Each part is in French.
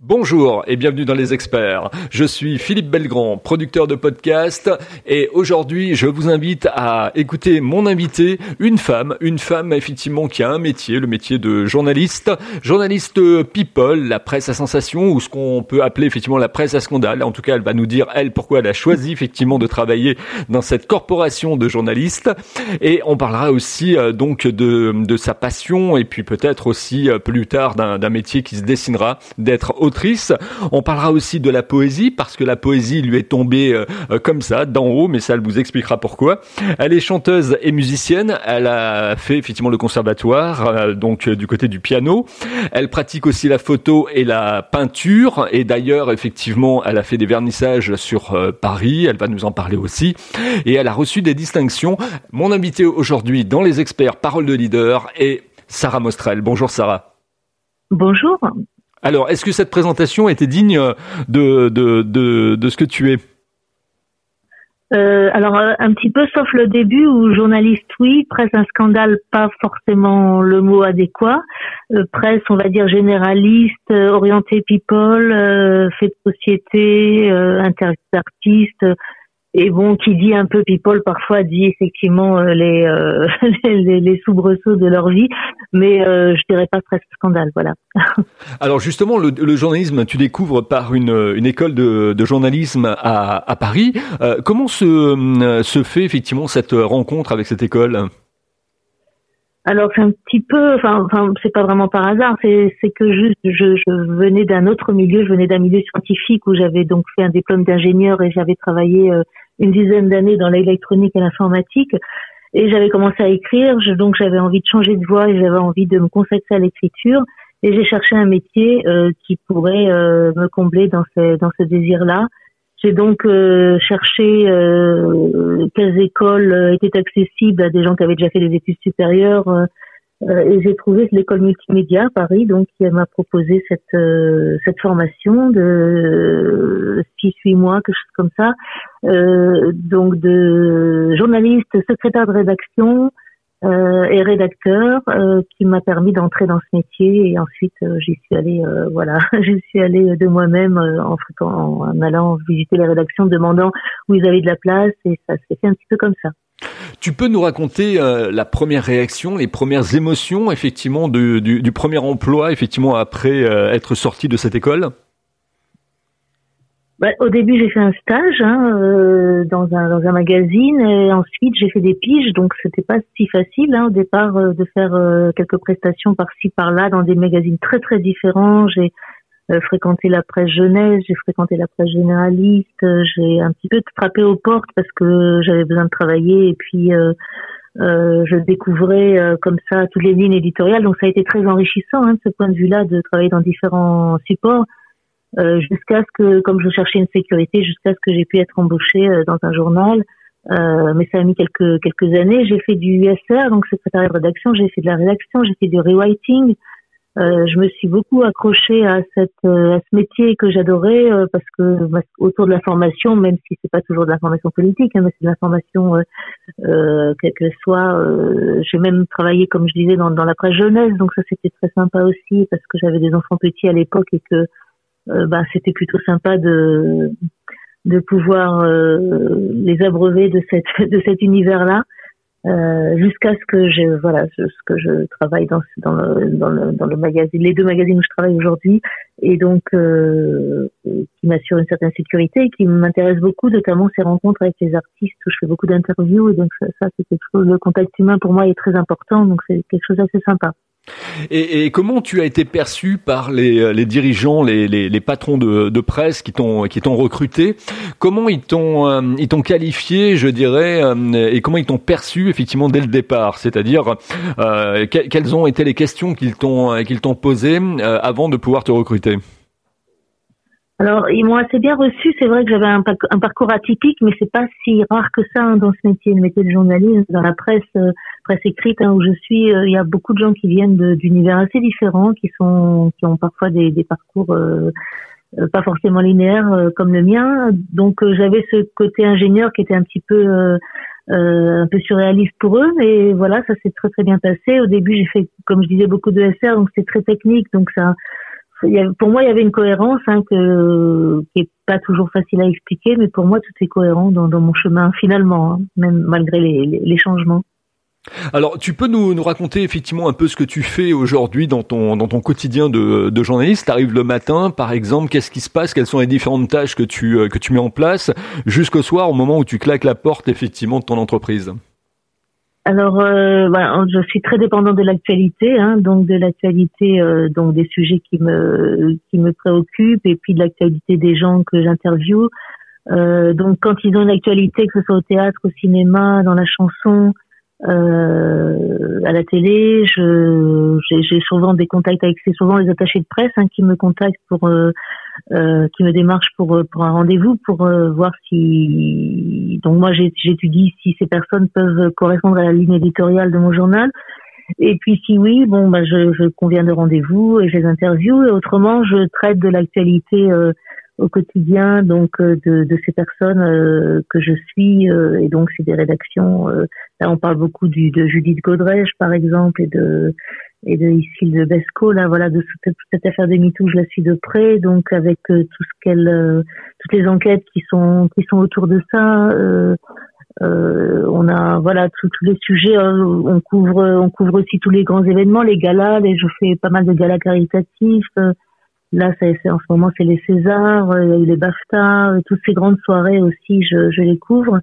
Bonjour et bienvenue dans les experts. Je suis Philippe Belgrand, producteur de podcast et aujourd'hui je vous invite à écouter mon invité, une femme, une femme effectivement qui a un métier, le métier de journaliste, journaliste people, la presse à sensation ou ce qu'on peut appeler effectivement la presse à scandale. En tout cas, elle va nous dire elle pourquoi elle a choisi effectivement de travailler dans cette corporation de journalistes et on parlera aussi euh, donc de, sa passion et puis peut-être aussi euh, plus tard d'un métier qui se dessinera d'être on parlera aussi de la poésie parce que la poésie lui est tombée euh, euh, comme ça, d'en haut, mais ça elle vous expliquera pourquoi. Elle est chanteuse et musicienne. Elle a fait effectivement le conservatoire, euh, donc du côté du piano. Elle pratique aussi la photo et la peinture. Et d'ailleurs, effectivement, elle a fait des vernissages sur Paris. Elle va nous en parler aussi. Et elle a reçu des distinctions. Mon invité aujourd'hui dans les experts Parole de leader est Sarah Mostrel. Bonjour Sarah. Bonjour. Alors, est-ce que cette présentation était digne de, de, de, de ce que tu es? Euh, alors euh, un petit peu sauf le début où journaliste oui, presse un scandale pas forcément le mot adéquat, euh, presse on va dire généraliste, orienté people, fait de société, interview d'artistes, et bon, qui dit un peu people parfois dit effectivement euh, euh, les, les, soubresauts de leur vie, mais euh, je dirais pas presque scandale, voilà. Alors justement, le, le, journalisme, tu découvres par une, une école de, de journalisme à, à Paris. comment se, se fait effectivement cette rencontre avec cette école? Alors c'est un petit peu, enfin, enfin c'est pas vraiment par hasard, c'est c'est que juste je, je venais d'un autre milieu, je venais d'un milieu scientifique où j'avais donc fait un diplôme d'ingénieur et j'avais travaillé une dizaine d'années dans l'électronique et l'informatique. Et j'avais commencé à écrire, donc j'avais envie de changer de voie et j'avais envie de me consacrer à l'écriture. Et j'ai cherché un métier euh, qui pourrait euh, me combler dans ce, dans ce désir-là. J'ai donc euh, cherché quelles écoles étaient accessibles à des gens qui avaient déjà fait des études supérieures euh, et j'ai trouvé l'école multimédia à Paris, donc qui m'a proposé cette euh, cette formation de six huit mois, quelque chose comme ça, euh, donc de journaliste, secrétaire de rédaction euh, et rédacteur, qui m'a permis d'entrer dans ce métier. Et ensuite, j'y suis allée, voilà, j'y suis allée de moi-même en, en allant visiter les rédactions, demandant où ils avaient de la place, et ça s'est fait un petit peu comme ça. Tu peux nous raconter euh, la première réaction, les premières émotions, effectivement, du, du, premier emploi, effectivement, après euh, être sorti de cette école? Bah, Au début, j'ai fait un stage hein, euh, dans, un, magazine, et ensuite j'ai fait des piges, donc c'était pas si facile hein, au départ de faire quelques prestations par-ci par-là dans des magazines très très différents. Fréquenté la presse jeunesse, j'ai fréquenté la presse généraliste, euh, j'ai un petit peu frappé aux portes parce que j'avais besoin de travailler et puis euh, euh je découvrais comme ça toutes les lignes éditoriales. Donc ça a été très enrichissant hein, de ce point de vue-là de travailler dans différents supports jusqu'à ce que, comme je cherchais une sécurité, jusqu'à ce que j'ai pu être embauchée dans un journal. mais ça a mis quelques quelques années. J'ai fait du SR, donc secrétariat de rédaction. J'ai fait de la rédaction, j'ai fait du rewriting. Euh, je me suis beaucoup accrochée à cette euh, à ce métier que j'adorais euh, parce que bah, autour de la formation, même si c'est pas toujours de la formation politique, hein, mais c'est de la formation euh, quelle que soit. J'ai même travaillé, comme je disais, dans, dans la presse jeunesse, donc ça c'était très sympa aussi parce que j'avais des enfants petits à l'époque et que bah, c'était plutôt sympa de de pouvoir les abreuver de cette de cet univers là. Euh, jusqu'à ce que je voilà ce que je travaille dans dans le, dans le dans le magazine les deux magazines où je travaille aujourd'hui et donc euh, qui m'assure une certaine sécurité et qui m'intéresse beaucoup notamment ces rencontres avec les artistes où je fais beaucoup d'interviews et donc ça, ça c'est quelque chose le contact humain pour moi est très important donc c'est quelque chose d'assez sympa et, comment tu as été perçu par les, euh, dirigeants, les, patrons de, de presse qui t'ont qui t'ont recruté? Comment ils t'ont euh, ils t'ont qualifié, je dirais, euh, et comment ils t'ont perçu effectivement dès le départ? C'est-à-dire euh, quelles ont été les questions qu'ils t'ont qu'ils t'ont posées avant de pouvoir te recruter? Alors, ils m'ont assez bien reçu. C'est vrai que j'avais un, parcours atypique, mais c'est pas si rare que ça hein, dans ce métier, le métier de journaliste, dans la presse, euh, presse écrite hein, où je suis. Euh, il y a beaucoup de gens qui viennent d'univers assez différents, qui sont, qui ont parfois des, des parcours euh, pas forcément linéaires comme le mien. Donc, j'avais ce côté ingénieur qui était un petit peu un peu surréaliste pour eux, mais voilà, ça s'est très très bien passé. Au début, j'ai fait, comme je disais, beaucoup de SR, donc c'est très technique, donc ça pour moi, il y avait une cohérence hein, qui est pas toujours facile à expliquer, mais pour moi, tout est cohérent dans, mon chemin finalement, hein, même malgré les, changements. Alors, tu peux nous, raconter effectivement un peu ce que tu fais aujourd'hui dans ton, dans ton quotidien de, de journaliste? Tu arrives le matin, par exemple, qu'est-ce qui se passe? Quelles sont les différentes tâches que tu, euh, que tu mets en place? Jusqu'au soir, au moment où tu claques la porte effectivement de ton entreprise alors, euh, voilà, je suis très dépendante de l'actualité, hein, donc de l'actualité, euh, donc des sujets qui me qui me préoccupent, et puis de l'actualité des gens que j'interviewe. Euh, donc, quand ils ont une actualité, que ce soit au théâtre, au cinéma, dans la chanson, euh, à la télé, je j'ai souvent des contacts avec, c'est souvent les attachés de presse hein, qui me contactent pour euh, euh, qui me démarche pour euh, pour un rendez-vous pour euh, voir si donc moi j'étudie si ces personnes peuvent correspondre à la ligne éditoriale de mon journal. Et puis si oui bon bah je, je conviens de rendez-vous et je les interview et autrement je traite de l'actualité au quotidien donc de, de ces personnes que je suis et donc c'est des rédactions là on parle beaucoup du, de Judith Godrèche par exemple et de et de ici de Besco là voilà de toute, cette affaire des MeToo je la suis de près donc avec euh, tout ce qu'elle euh, toutes les enquêtes qui sont qui sont autour de ça euh, euh on a voilà tous les sujets on couvre on couvre aussi tous les grands événements les galas les, je fais pas mal de galas caritatifs là c'est en ce moment c'est les Césars il y a eu les BAFTA toutes ces grandes soirées aussi je, je les couvre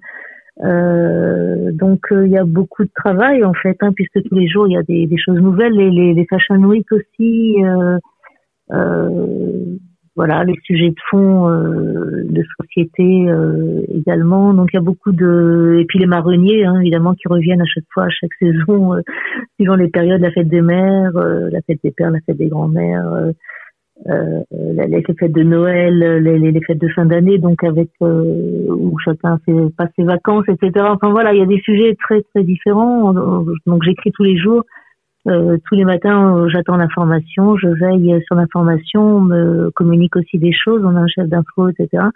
euh, donc euh, il y a beaucoup de travail en fait, hein, puisque tous les jours il y a des, des choses nouvelles, les, les, les, Fashion Week aussi, euh, euh voilà, les sujets de fond euh, de société également. Donc il y a beaucoup de et puis les marronniers hein, évidemment qui reviennent à chaque fois, à chaque saison, suivant les périodes, la fête des mères, la fête des pères, la fête des grands-mères euh, les fêtes de Noël, les, les fêtes de fin d'année, donc avec euh, où chacun fait passe ses vacances, etc. Enfin voilà, il y a des sujets très très différents. Donc j'écris tous les jours, euh, tous les matins, j'attends l'information, je veille sur l'information, on me communique aussi des choses, on a un chef d'info, etc.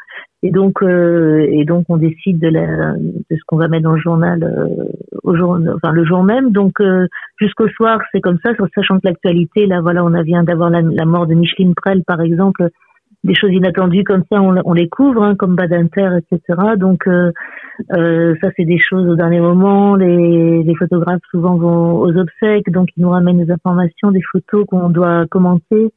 Et donc, euh, et donc, on décide de, la, de ce qu'on va mettre dans le journal euh, au jour, enfin le jour même. Donc, euh, jusqu'au soir, c'est comme ça, sachant que l'actualité, là, voilà, on vient d'avoir la, mort de Micheline Prel, par exemple, des choses inattendues comme ça, on, on les couvre, hein, comme Badinter, etc. Donc, euh, ça, c'est des choses au dernier moment. Les, les photographes souvent vont aux obsèques, donc ils nous ramènent des informations, des photos qu'on doit commenter.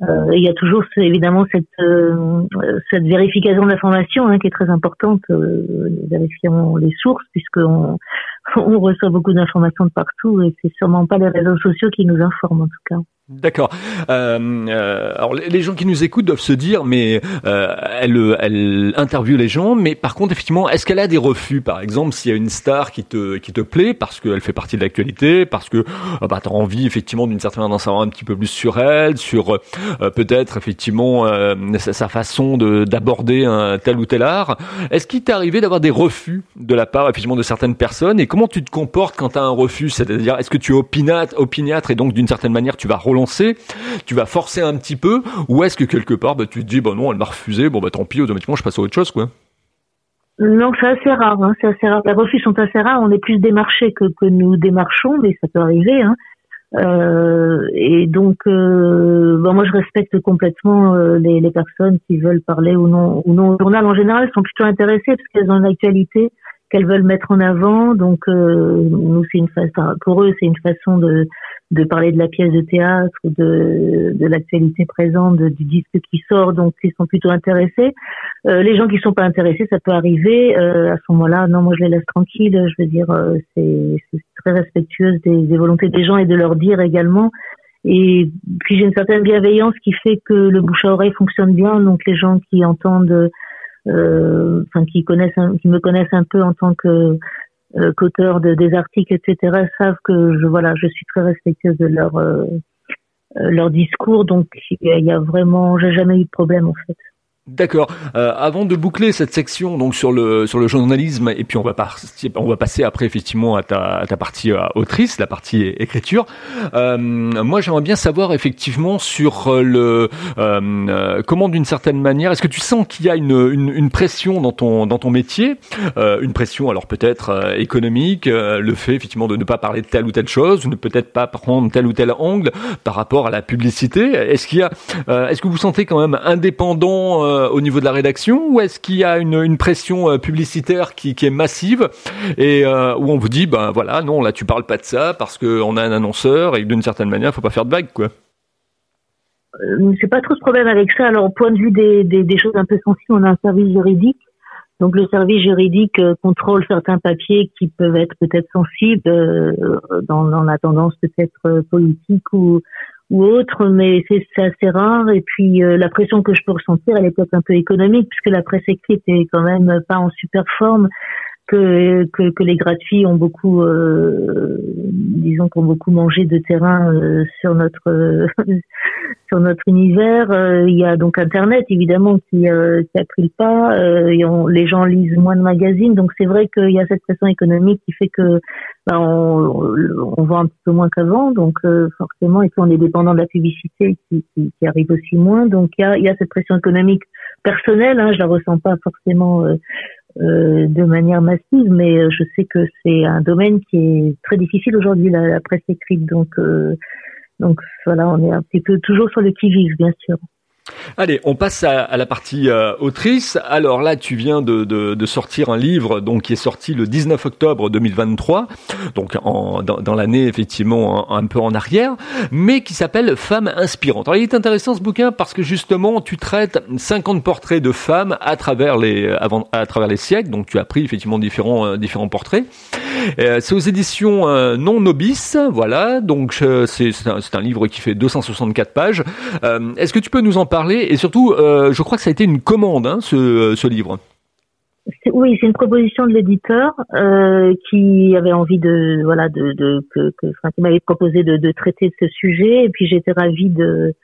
Euh, il y a toujours évidemment cette, euh, cette vérification de l'information hein, qui est très importante. Euh, vérifions les sources puisqu'on on reçoit beaucoup d'informations de partout et c'est sûrement pas les réseaux sociaux qui nous informent en tout cas. D'accord. Euh, euh, alors les gens qui nous écoutent doivent se dire, mais euh, elle, elle interviewe les gens, mais par contre, effectivement, est-ce qu'elle a des refus, par exemple, s'il y a une star qui te qui te plaît parce qu'elle fait partie de l'actualité, parce que euh, bah, tu as envie effectivement d'une certaine manière d'en savoir un petit peu plus sur elle, sur euh, peut-être effectivement euh, sa, façon de d'aborder un tel ou tel art. Est-ce qu'il t'est arrivé d'avoir des refus de la part effectivement de certaines personnes et comment tu te comportes quand tu as un refus C'est-à-dire, est-ce que tu es opiniâtre et donc d'une certaine manière tu vas relancer, tu vas forcer un petit peu, ou est-ce que quelque part bah, tu te dis bah non elle m'a refusé, bon bah tant pis automatiquement je passe à autre chose quoi. Non, c'est assez rare. Hein, c'est assez rare. Les refus sont assez rares. On est plus démarchés que, nous démarchons, mais ça peut arriver. Hein. Euh, et donc, euh, bon, moi, je respecte complètement euh, les, personnes qui veulent parler ou non, ou non au journal. En général, elles sont plutôt intéressées parce qu'elles ont l'actualité qu'elles veulent mettre en avant. Donc, euh, nous, c'est une façon, pour eux, c'est une façon de, de parler de la pièce de théâtre, de, de l'actualité présente, du disque qui sort. Donc, ils sont plutôt intéressés. Euh, les gens qui sont pas intéressés, ça peut arriver. Euh, à ce moment-là, non, moi, je les laisse tranquilles. Je veux dire, euh, c'est très respectueuse des, des volontés des gens et de leur dire également. Et puis j'ai une certaine bienveillance qui fait que le bouche à oreille fonctionne bien. Donc les gens qui entendent enfin qui connaissent, qui me connaissent un peu en tant que euh, qu'auteur de, des articles, etc., savent que je voilà, je suis très respectueuse de leur euh, leur discours, donc il y a vraiment, j'ai jamais eu de problème en fait. D'accord. Euh, avant de boucler cette section donc sur le sur le journalisme et puis on va on va passer après effectivement à ta, à ta partie euh, autrice, la partie écriture. Euh, moi, j'aimerais bien savoir effectivement sur le euh, comment d'une certaine manière, est-ce que tu sens qu'il y a une, une, une, pression dans ton dans ton métier, une pression alors peut-être économique, le fait effectivement de ne pas parler de telle ou telle chose, ne peut-être pas prendre tel ou tel angle par rapport à la publicité. Est-ce qu'il y a, est-ce que vous sentez quand même indépendant euh, au niveau de la rédaction ou est-ce qu'il y a une, pression euh, publicitaire qui, est massive et euh, où on vous dit ben voilà non là tu parles pas de ça parce qu'on a un annonceur et d'une certaine manière faut pas faire de vagues quoi. C'est pas trop ce problème avec ça. Alors au point de vue des choses un peu sensibles, on a un service juridique donc le service juridique contrôle certains papiers qui peuvent être peut-être sensibles dans, dans, la tendance peut-être politique ou, ou autre, mais c'est assez rare. Et puis euh, la pression que je peux ressentir, est peut-être un peu économique, puisque la presse écrite est quand même pas en super forme que, que, que les gratuits ont beaucoup, euh, disons, ont beaucoup mangé de terrain euh, sur notre sur notre univers. Euh, il y a donc Internet évidemment qui, qui a pris le pas. les gens lisent moins de magazines, donc c'est vrai qu'il y a cette pression économique qui fait que ben, on, on vend un petit peu moins qu'avant, donc forcément, et puis on est dépendant de la publicité qui, qui, qui arrive aussi moins. Donc il y a, y a cette pression économique personnelle. Hein, je la ressens pas forcément euh, de manière massive, mais euh, je sais que c'est un domaine qui est très difficile aujourd'hui, la, presse écrite. Donc, euh, donc voilà, on est un petit peu toujours sur le qui-vive, bien sûr. Allez, on passe à, la partie euh, autrice. Alors là, tu viens de, sortir un livre donc qui est sorti le 19 octobre 2023, donc en, dans, l'année effectivement un, peu en arrière, mais qui s'appelle Femmes inspirantes. Alors il est intéressant ce bouquin parce que justement tu traites 50 portraits de femmes à travers les avant, à travers les siècles. Donc tu as pris effectivement différents euh, différents portraits. Euh, c'est aux éditions euh, Non Nobis, voilà. Donc c'est un, un, livre qui fait 264 pages. Est-ce que tu peux nous en parler? Et surtout, euh, je crois que ça a été une commande, hein, ce, ce livre. Oui, c'est une proposition de l'éditeur euh, qui avait envie de voilà de, de que, que enfin, qui m'avait proposé de, de, traiter ce sujet et puis j'étais ravie de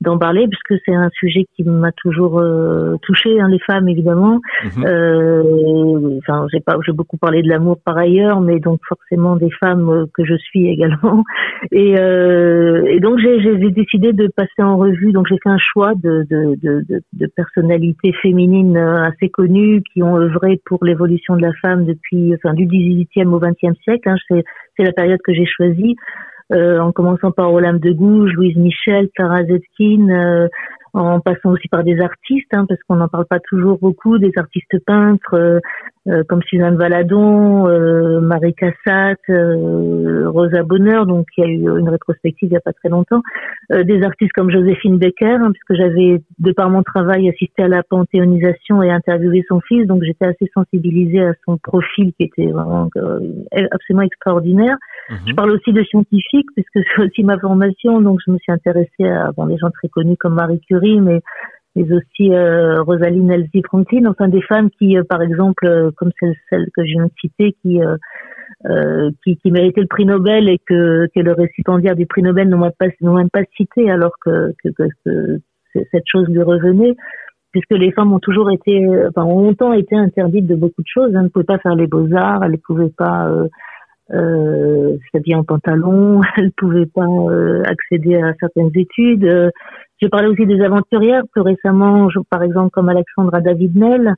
d'en parler puisque c'est un sujet qui m'a toujours euh, touché hein, les femmes évidemment. Mhm. euh, enfin j'ai pas j'ai beaucoup parlé de l'amour par ailleurs mais donc forcément des femmes euh, que je suis également. Et, euh, et donc j'ai décidé de passer en revue donc j'ai fait un choix de de, de, de, de personnalités féminines euh, assez connues qui ont œuvré pour l'évolution de la femme depuis enfin du 18e au 20e siècle hein, c'est c'est la période que j'ai choisie en commençant par Olympe de Gouges, Louise Michel, Clara Zetkin, euh, en passant aussi par des artistes, hein, parce qu'on n'en parle pas toujours beaucoup, des artistes peintres euh, euh comme Suzanne Valadon, euh, Marie Cassatt, euh, Rosa Bonheur, donc il y a eu une rétrospective il n'y a pas très longtemps, des artistes comme Joséphine Becker, hein, puisque j'avais, de par mon travail, assisté à la panthéonisation et interviewé son fils, donc j'étais assez sensibilisée à son profil qui était vraiment absolument extraordinaire. Mhm. Je parle aussi de scientifiques, puisque c'est aussi ma formation, donc je me suis intéressée à bon, des gens très connus comme Marie Curie, mais mais aussi euh, Rosaline Elsie Franklin, enfin des femmes qui, euh, par exemple, euh, comme celle, que de citer, qui, euh, qui, qui méritaient le prix Nobel et que, que le récipiendaire du prix Nobel n'ont même pas, même pas cité alors que, cette chose lui revenait puisque les femmes ont toujours été, enfin, ont longtemps été interdites de beaucoup de choses. Elles ne pouvaient pas faire les beaux-arts, elles ne pouvaient pas euh, s'habiller en pantalon, elles ne pouvaient pas accéder à certaines études. J'ai parlé aussi des aventurières, plus récemment, par exemple, comme Alexandra David-Nel,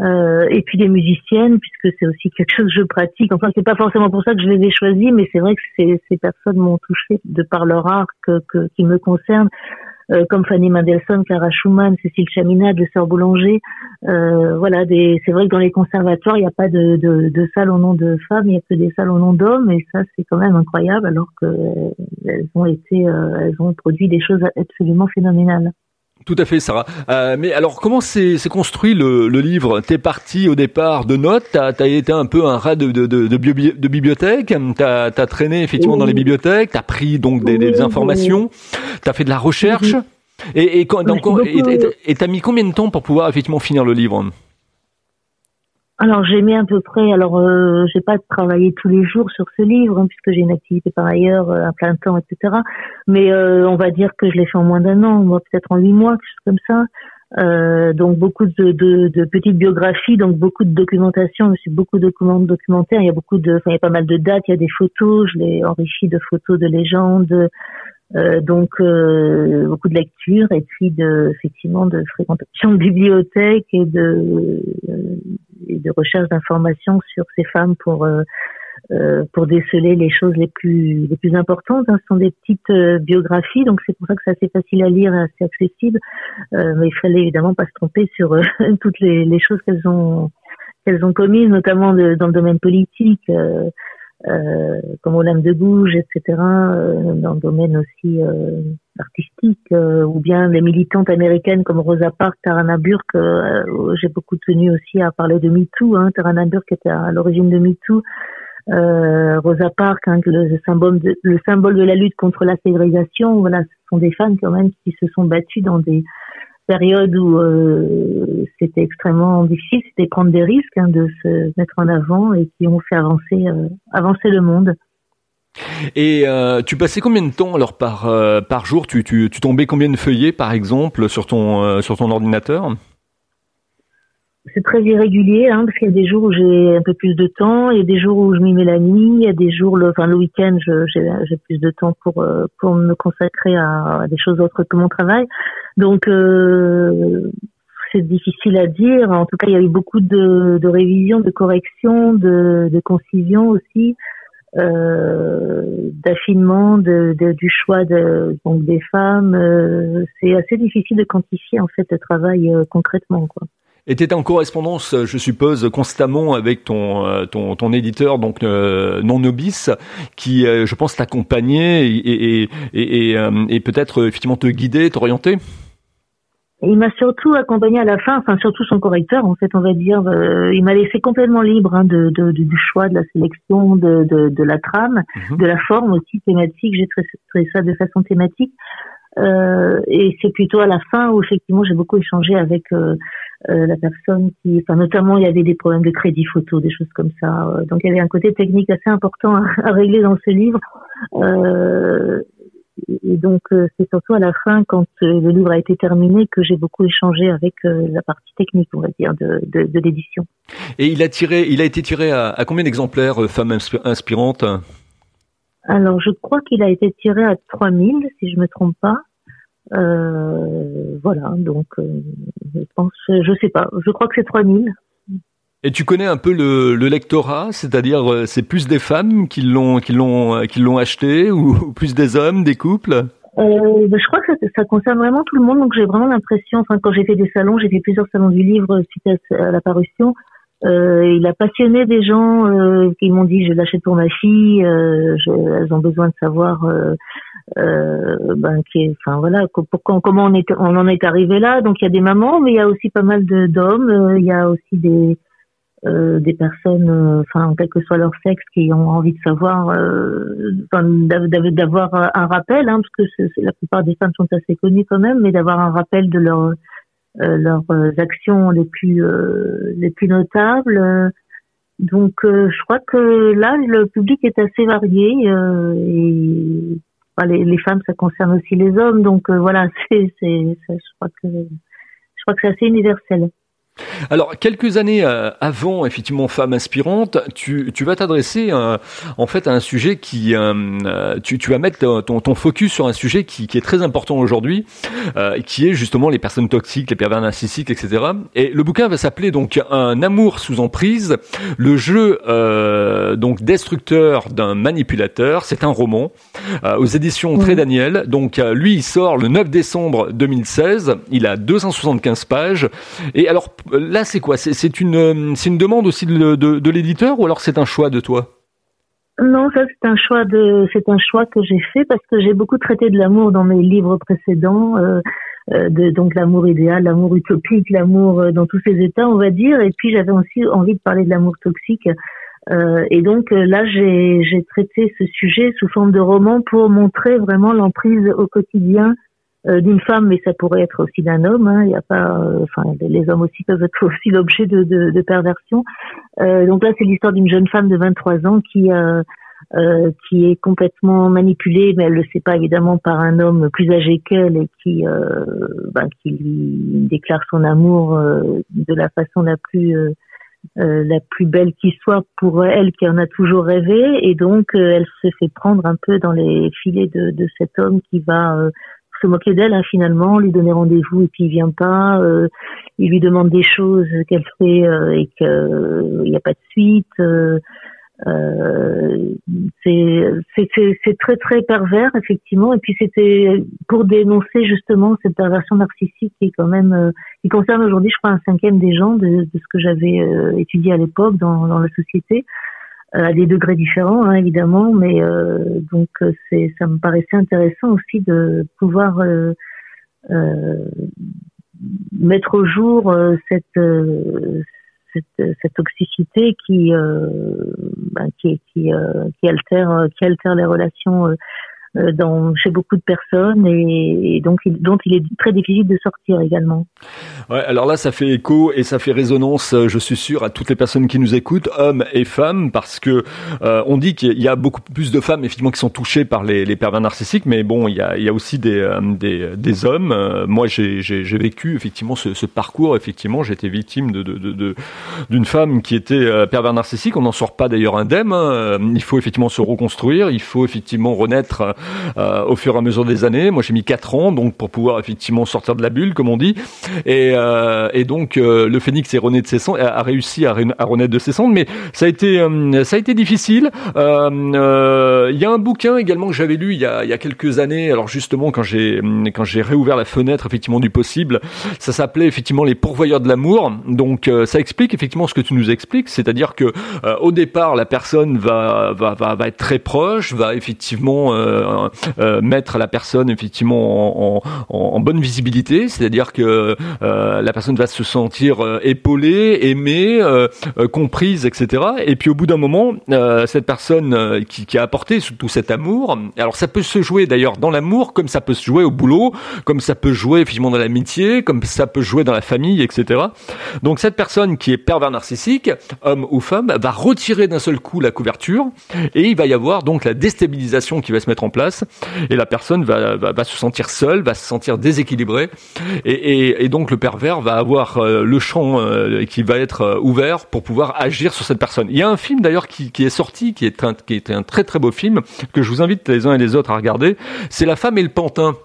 euh, et puis des musiciennes, puisque c'est aussi quelque chose que je pratique. Enfin, c'est pas forcément pour ça que je les ai choisies, mais c'est vrai que ces, personnes m'ont touché de par leur art que, que, qui me concerne. Euh, comme Fanny Mendelssohn, Clara Schumann, Cécile Chaminade, Le Sœur Boulanger. Euh, voilà, c'est vrai que dans les conservatoires, il n'y a pas de, de, de salle au nom de femmes, il n'y a que des salles au nom d'hommes, et ça, c'est quand même incroyable, alors qu'elles ont été, euh, elles ont produit des choses absolument phénoménales. Tout à fait, Sarah. Euh, mais alors, comment s'est construit le, le livre? T'es parti au départ de notes, t'as as été un peu un rat de, de, de, de, bibliothèque, t'as as traîné effectivement dans les bibliothèques, t'as pris donc des, des informations, t'as fait de la recherche. Et et t'as mis combien de temps pour pouvoir effectivement finir le livre? Alors j'ai mis à peu près, alors euh, j'ai pas travaillé tous les jours sur ce livre hein, puisque j'ai une activité par ailleurs euh, à plein temps, etc. Mais euh, on va dire que je l'ai fait en moins d'un an, moi peut-être en huit mois, quelque chose comme ça. Euh, donc beaucoup de, de, de, petites biographies, donc beaucoup de documentation, aussi beaucoup de documentaires. Il y a beaucoup de, enfin, il y a pas mal de dates, il y a des photos. Je l'ai enrichi de photos de légendes, euh, donc euh, beaucoup de lectures et puis de effectivement de fréquentation de bibliothèques et de euh, et de recherche d'informations sur ces femmes pour euh, euh, pour déceler les choses les plus les plus importantes. Hein. Ce sont des petites biographies, donc c'est pour ça que c'est assez facile à lire et assez accessible. Mais il fallait évidemment pas se tromper sur toutes les, les choses qu'elles ont qu'elles ont commises, notamment dans le domaine politique, euh, comme Olympe de Gouges, etc., dans le domaine aussi artistique, ou bien les militantes américaines comme Rosa Parks, Tarana Burke. J'ai beaucoup tenu aussi à parler de MeToo. Hein. Tarana Burke était à l'origine de MeToo euh, Rosa Parks, hein, le, symbole de, le symbole de la lutte contre la ségrégation. Voilà, ce sont des femmes quand même qui se sont battues dans des périodes où euh, c'était extrêmement difficile, c'était prendre des risques hein, de se mettre en avant et qui ont fait avancer euh, avancer le monde. Et euh, tu passais combien de temps alors par par jour? Tu, tu, tu tombais combien de feuillets par exemple sur ton sur ton ordinateur? C'est très irrégulier, hein, parce qu'il y a des jours où j'ai un peu plus de temps, il y a des jours où je m'y mets la nuit, il y a des jours, enfin le week-end, j'ai plus de temps pour euh, pour me consacrer à, des choses autres que mon travail. Donc euh, c'est difficile à dire. En tout cas, il y a eu beaucoup de, de révisions, de corrections, de, de concisions aussi, euh, d'affinement de, de, du choix de, donc des femmes. Euh, c'est assez difficile de quantifier en fait le travail euh, concrètement, quoi. Étais en correspondance, je suppose, constamment avec ton euh, ton, ton éditeur, donc euh, Non Nobis, qui, euh, je pense, t'accompagnait et, et, et, et peut-être effectivement te guider, t'orienter. Il m'a surtout accompagné à la fin, enfin surtout son correcteur, en fait, on va dire. il m'a laissé complètement libre hein, de, de, du choix, de la sélection, de, de, de la trame, mhm. de la forme aussi thématique. J'ai traité ça de façon thématique. Euh, et c'est plutôt à la fin où effectivement j'ai beaucoup échangé avec euh, euh, la personne qui, enfin notamment il y avait des problèmes de crédit photo, des choses comme ça. Euh, donc il y avait un côté technique assez important à, régler dans ce livre. Euh, et donc c'est surtout à la fin, quand le livre a été terminé, que j'ai beaucoup échangé avec la partie technique, on va dire, de, de, de l'édition. Et il a tiré, il a été tiré à, à combien d'exemplaires, Femme inspirante Alors je crois qu'il a été tiré à 3000, si je me trompe pas. Euh, voilà, donc euh, je pense, je sais pas, je crois que c'est 3000. Et tu connais un peu le, le lectorat, c'est-à-dire euh, c'est plus des femmes qui l'ont qui l'ont qui l'ont acheté ou plus des hommes, des couples? Euh, ben, je crois que ça, ça, concerne vraiment tout le monde, donc j'ai vraiment l'impression, enfin quand j'ai fait des salons, j'ai fait plusieurs salons du livre suite à, la parution, euh, il a passionné des gens euh, qui m'ont dit je l'achète pour ma fille, euh, je, elles ont besoin de savoir euh, ben, qui enfin voilà, comment on, est, on en est arrivé là. Donc il y a des mamans, mais il y a aussi pas mal d'hommes. Euh, il y a aussi des euh, des personnes, euh, enfin quel que soit leur sexe, qui ont envie de savoir, d'avoir un rappel, hein, parce que la plupart des femmes sont assez connues quand même, mais d'avoir un rappel de leurs leurs actions les plus les plus notables. Donc, je crois que là, le public est assez varié et les, les, femmes, ça concerne aussi les hommes. Donc euh, voilà, c'est, je crois que je crois que c'est assez universel. Alors, quelques années euh, avant, effectivement, Femme inspirante, tu, tu vas t'adresser euh, en fait à un sujet qui... Euh, tu, tu vas mettre ton, ton focus sur un sujet qui, qui est très important aujourd'hui, qui est justement les personnes toxiques, les pervers narcissiques, etc. Et le bouquin va s'appeler donc Un amour sous emprise, le jeu donc destructeur d'un manipulateur. C'est un roman aux éditions Très Daniel. Donc, lui, il sort le 9 décembre 2016. Il a 275 pages. Et alors, là, c'est quoi? C'est une, c'est une demande aussi de, de, l'éditeur ou alors c'est un choix de toi? Non, ça c'est un choix de, c'est un choix que j'ai fait parce que j'ai beaucoup traité de l'amour dans mes livres précédents, euh, euh de donc l'amour idéal, l'amour utopique, l'amour euh, dans tous ses états, on va dire. Et puis j'avais aussi envie de parler de l'amour toxique. Euh, et donc euh, là, j'ai, j'ai traité ce sujet sous forme de roman pour montrer vraiment l'emprise au quotidien euh, d'une femme, mais ça pourrait être aussi d'un homme. Hein. Il y a pas, euh, enfin, les hommes aussi peuvent être aussi l'objet de, de, de, perversion. Euh, donc là, c'est l'histoire d'une jeune femme de 23 ans qui euh, qui est complètement manipulée, mais elle le sait pas évidemment par un homme plus âgé qu'elle et qui euh, ben, qui lui déclare son amour euh, de la façon la plus euh, la plus belle qui soit pour elle qui en a toujours rêvé et donc elle se fait prendre un peu dans les filets de, de cet homme qui va se moquer d'elle hein, finalement, lui donner rendez-vous et puis il vient pas, il lui demande des choses qu'elle fait et qu'il n'y a pas de suite. Euh, c'est très très pervers effectivement et puis c'était pour dénoncer justement cette perversion narcissique qui quand même euh, qui concerne aujourd'hui je crois un cinquième des gens de, ce que j'avais euh, étudié à l'époque dans la société à des degrés différents hein, évidemment mais donc c'est ça me paraissait intéressant aussi de pouvoir mettre au jour cette cette, cette toxicité qui, euh, ben, qui, qui, euh, qui, altère, qui altère les relations euh, euh, dans, chez beaucoup de personnes et, donc dont il est très difficile de sortir également. Ouais, alors là, ça fait écho et ça fait résonance, euh, je suis sûr, à toutes les personnes qui nous écoutent, hommes et femmes, parce que euh, on dit qu'il y a beaucoup plus de femmes effectivement qui sont touchées par les, les pervers narcissiques, mais bon, il y a, il y a aussi des, des, des, hommes. moi, j'ai vécu effectivement ce, ce parcours. Effectivement, j'étais victime de d'une femme qui était pervers narcissique. On n'en sort pas d'ailleurs indemne. Hein. Il faut effectivement se reconstruire. Il faut effectivement renaître euh, au fur et à mesure des années. Moi, j'ai mis quatre ans donc pour pouvoir effectivement sortir de la bulle, comme on dit. Et, euh, et donc euh, le phénix est rené de ses cendres, a réussi à, renaître de ses cendres, mais ça a été ça a été difficile. Il y a un bouquin également que j'avais lu il y, a, il y a quelques années. Alors justement quand j'ai quand j'ai réouvert la fenêtre effectivement du possible, ça s'appelait effectivement les pourvoyeurs de l'amour. Donc ça explique effectivement ce que tu nous expliques, c'est-à-dire que au départ la personne va va va, va être très proche, va effectivement euh, euh, mettre la personne effectivement en, bonne visibilité, c'est-à-dire que euh, la personne va se sentir euh, épaulée, aimée, comprise, etc. Et puis au bout d'un moment, cette personne qui, qui, a apporté tout cet amour, alors ça peut se jouer d'ailleurs dans l'amour, comme ça peut se jouer au boulot, comme ça peut jouer effectivement dans l'amitié, comme ça peut jouer dans la famille, etc. Donc cette personne qui est pervers narcissique, homme ou femme, va retirer d'un seul coup la couverture et il va y avoir donc la déstabilisation qui va se mettre en place et la personne va, se sentir seule, va se sentir déséquilibrée et, donc le pervers va avoir euh, le champ euh, qui va être euh, ouvert pour pouvoir agir sur cette personne. Il y a un film d'ailleurs qui, qui, est sorti, qui est, un, qui est un très très beau film que je vous invite les uns et les autres à regarder. C'est La femme et le pantin.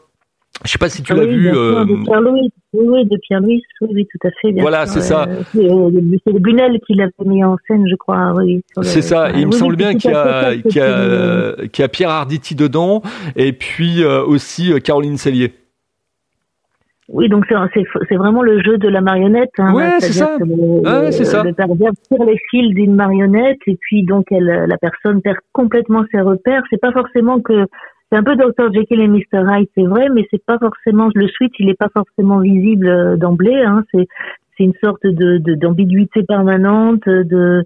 Je sais pas si tu l'as vu. Euh... De Pierre Louis, oui, de Pierre Louis, oui, tout à fait. voilà, c'est ça. C'est le Bunel qui l'a mis en scène, je crois. Oui, c'est ça. il me semble bien qu'il y a, qu'il y, a, qu'il y a Pierre Arditi dedans, et puis euh, aussi euh, Caroline Cellier. Oui, donc c'est vraiment le jeu de la marionnette. Hein, ouais, c'est ça. ah, c'est ça. Le pervers tire les fils d'une marionnette et puis donc elle, la personne perd complètement ses repères. C'est pas forcément que c'est un peu Dr Jekyll et Mr Hyde, c'est vrai, mais c'est pas forcément le switch, il est pas forcément visible euh, d'emblée. Hein, c'est c'est une sorte de d'ambiguïté permanente, de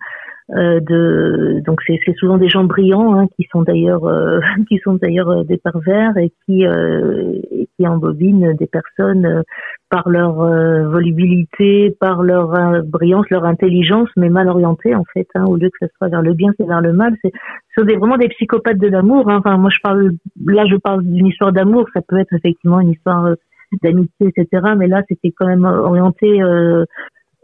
euh, de donc c'est souvent des gens brillants hein, qui sont d'ailleurs euh, qui sont d'ailleurs euh, des pervers et qui qui embobinent des personnes par leur volubilité, par leur brillance, leur intelligence, mais mal orientée en fait. Hein, au lieu que ce soit vers le bien, c'est vers le mal. C'est sont vraiment des psychopathes de l'amour. Hein. Enfin, moi je parle là, je parle d'une histoire d'amour. Ça peut être effectivement une histoire d'amitié, etc. Mais là, c'était quand même orienté euh, euh,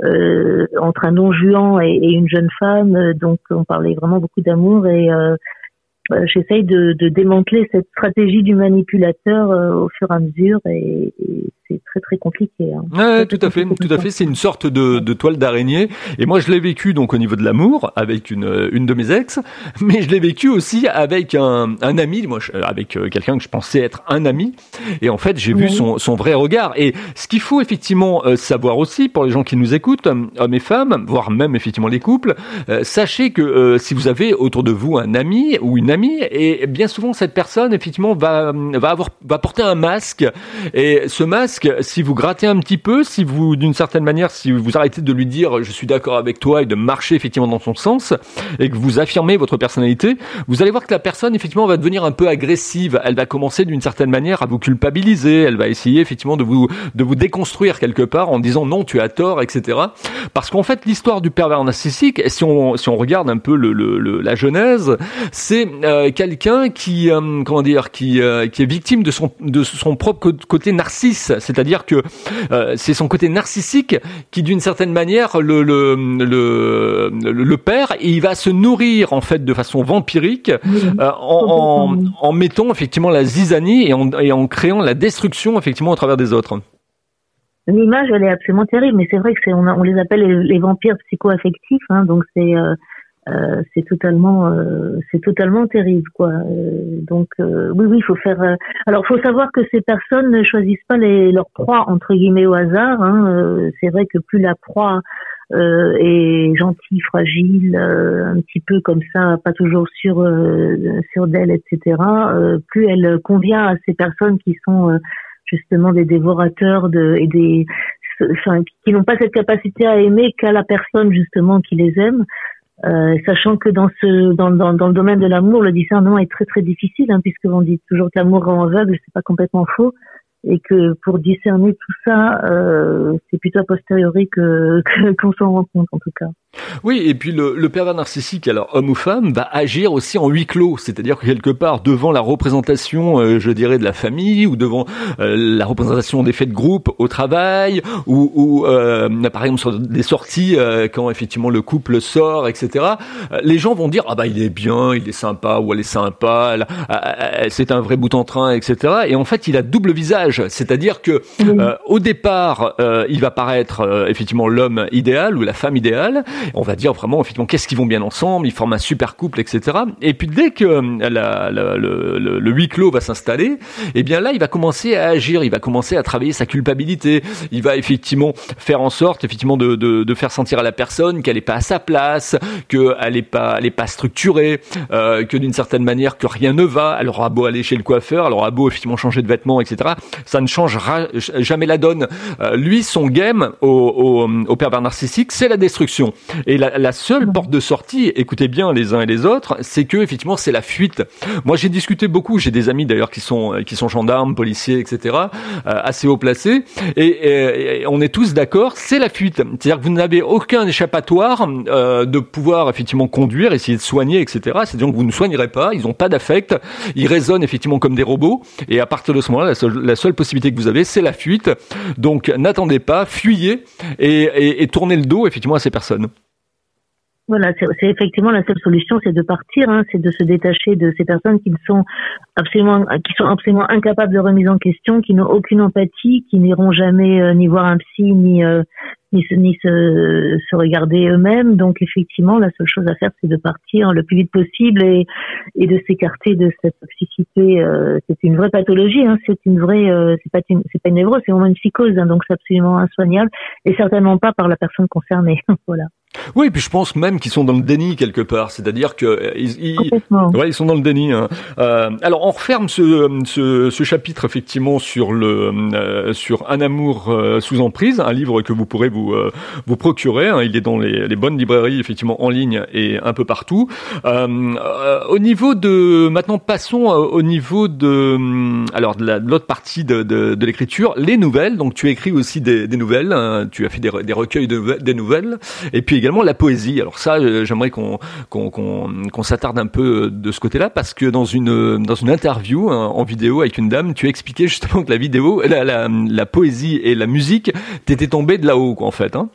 entre un non-juan et, et, une jeune femme. Euh, donc on parlait vraiment beaucoup d'amour et euh, euh, j'essaye de, de, démanteler cette stratégie du manipulateur au fur et à mesure et, et c'est très très compliqué. Hein. Ouais, tout à fait, tout à fait. C'est une sorte de, de toile d'araignée. Et moi, je l'ai vécu donc au niveau de l'amour avec une une de mes ex, mais je l'ai vécu aussi avec un, un ami, moi, avec euh, quelqu'un que je pensais être un ami. Et en fait, j'ai vu son son vrai regard. Et ce qu'il faut effectivement euh, savoir aussi pour les gens qui nous écoutent, hommes et femmes, voire même effectivement les couples, euh, sachez que si vous avez autour de vous un ami ou une amie et bien souvent cette personne effectivement va va avoir va porter un masque. Et ce masque si vous grattez un petit peu si vous d'une certaine manière si vous arrêtez de lui dire je suis d'accord avec toi et de marcher effectivement dans son sens et que vous affirmez votre personnalité vous allez voir que la personne effectivement va devenir un peu agressive. Elle va commencer d'une certaine manière à vous culpabiliser. Elle va essayer effectivement de vous de vous déconstruire quelque part en disant non tu as tort etc parce qu'en fait l'histoire du pervers narcissique si on si on regarde un peu le, le, la genèse c'est euh, quelqu'un qui euh, comment dire qui euh, qui est victime de son de son propre côté narcisse, c'est-à-dire que c'est son côté narcissique qui d'une certaine manière le le, le le perd et il va se nourrir en fait de façon vampirique en, en, en mettant effectivement la zizanie et en, et en créant la destruction effectivement au travers des autres. L'image, elle est absolument terrible, mais c'est vrai que c'est on, on, les appelle les, les vampires psychoaffectifs, hein, donc c'est euh, c'est totalement euh, c'est totalement terrible quoi euh, donc oui oui il faut faire alors faut savoir que ces personnes ne choisissent pas les leur proie entre guillemets au hasard hein. c'est vrai que plus la proie est gentille fragile un petit peu comme ça pas toujours sur sur d'elle etc plus elle convient à ces personnes qui sont justement des dévorateurs de et des enfin, qui n'ont pas cette capacité à aimer qu'à la personne justement qui les aime euh, sachant que dans ce dans, dans, le domaine de l'amour, le discernement est très très difficile, hein, puisque on dit toujours que l'amour rend aveugle, c'est pas complètement faux et que pour discerner tout ça, euh, c'est plutôt a posteriori que qu'on s'en rend compte en tout cas. Oui, et puis le, le, pervers narcissique, alors homme ou femme, va agir aussi en huis clos, c'est-à-dire que quelque part devant la représentation, euh, je dirais, de la famille ou devant euh, la représentation des faits de groupe au travail ou, ou euh, par exemple sur des sorties quand effectivement le couple sort, etc. Les gens vont dire ah bah il est bien, il est sympa ou elle est sympa, c'est un vrai bout en train, etc. Et en fait il a double visage c'est-à-dire que euh, au départ, euh, il va paraître euh, effectivement l'homme idéal ou la femme idéale. On va dire vraiment effectivement qu'est-ce qu'ils vont bien ensemble, ils forment un super couple, etc. Et puis dès que la, le, huis clos va s'installer, eh bien là, il va commencer à agir, il va commencer à travailler sa culpabilité. Il va effectivement faire en sorte effectivement de, de, de faire sentir à la personne qu'elle n'est pas à sa place, qu'elle n'est pas, elle est pas structurée, que d'une certaine manière que rien ne va. Elle aura beau aller chez le coiffeur, elle aura beau effectivement changer de vêtements, etc ça ne changera jamais la donne. Euh, lui, son game au, au, au pervers narcissique, c'est la destruction. Et la, la, seule porte de sortie, écoutez bien les uns et les autres, c'est que effectivement c'est la fuite. Moi, j'ai discuté beaucoup. J'ai des amis d'ailleurs qui sont qui sont gendarmes, policiers, etc. Euh, assez haut placés, et, et, on est tous d'accord, c'est la fuite. C'est-à-dire que vous n'avez aucun échappatoire euh, de pouvoir effectivement conduire, essayer de soigner, etc. C'est-à-dire que vous ne soignerez pas. Ils n'ont pas d'affect. Ils raisonnent effectivement comme des robots. Et à partir de ce moment-là, la seule, la seule possibilité que vous avez, c'est la fuite. Donc n'attendez pas, fuyez et, tournez le dos effectivement à ces personnes. Voilà, c'est effectivement la seule solution, c'est de partir, hein, c'est de se détacher de ces personnes qui sont absolument, qui sont absolument incapables de remise en question, qui n'ont aucune empathie, qui n'iront jamais euh, ni voir un psy, ni euh, ni, se, ni se, se regarder eux-mêmes. Donc effectivement, la seule chose à faire, c'est de partir le plus vite possible et, et de s'écarter de cette toxicité. Euh, c'est une vraie pathologie, hein, c'est une vraie, euh, c'est pas une, c'est pas une névrose, c'est vraiment une psychose, hein, donc c'est absolument insoignable et certainement pas par la personne concernée. voilà. Oui, puis je pense même qu'ils sont dans le déni quelque part, c'est-à-dire que euh, ils, ouais, ils sont dans le déni. Hein. Euh, alors on referme ce, ce, ce, chapitre effectivement sur le euh, sur un amour euh, sous emprise, un livre que vous pourrez vous vous procurer. Hein. Il est dans les, les, bonnes librairies effectivement en ligne et un peu partout. au niveau de maintenant passons au niveau de alors de l'autre partie de, de, de l'écriture, les nouvelles. Donc tu écris aussi des, des nouvelles, hein. tu as fait des, des recueils de, des nouvelles et puis également la poésie. Alors ça, euh, j'aimerais qu'on s'attarde un peu euh, de ce côté-là parce que dans une dans une interview hein, en vidéo avec une dame, tu expliquais justement que la vidéo, la, poésie et la musique t'étaient tombées de là-haut, en fait. Hein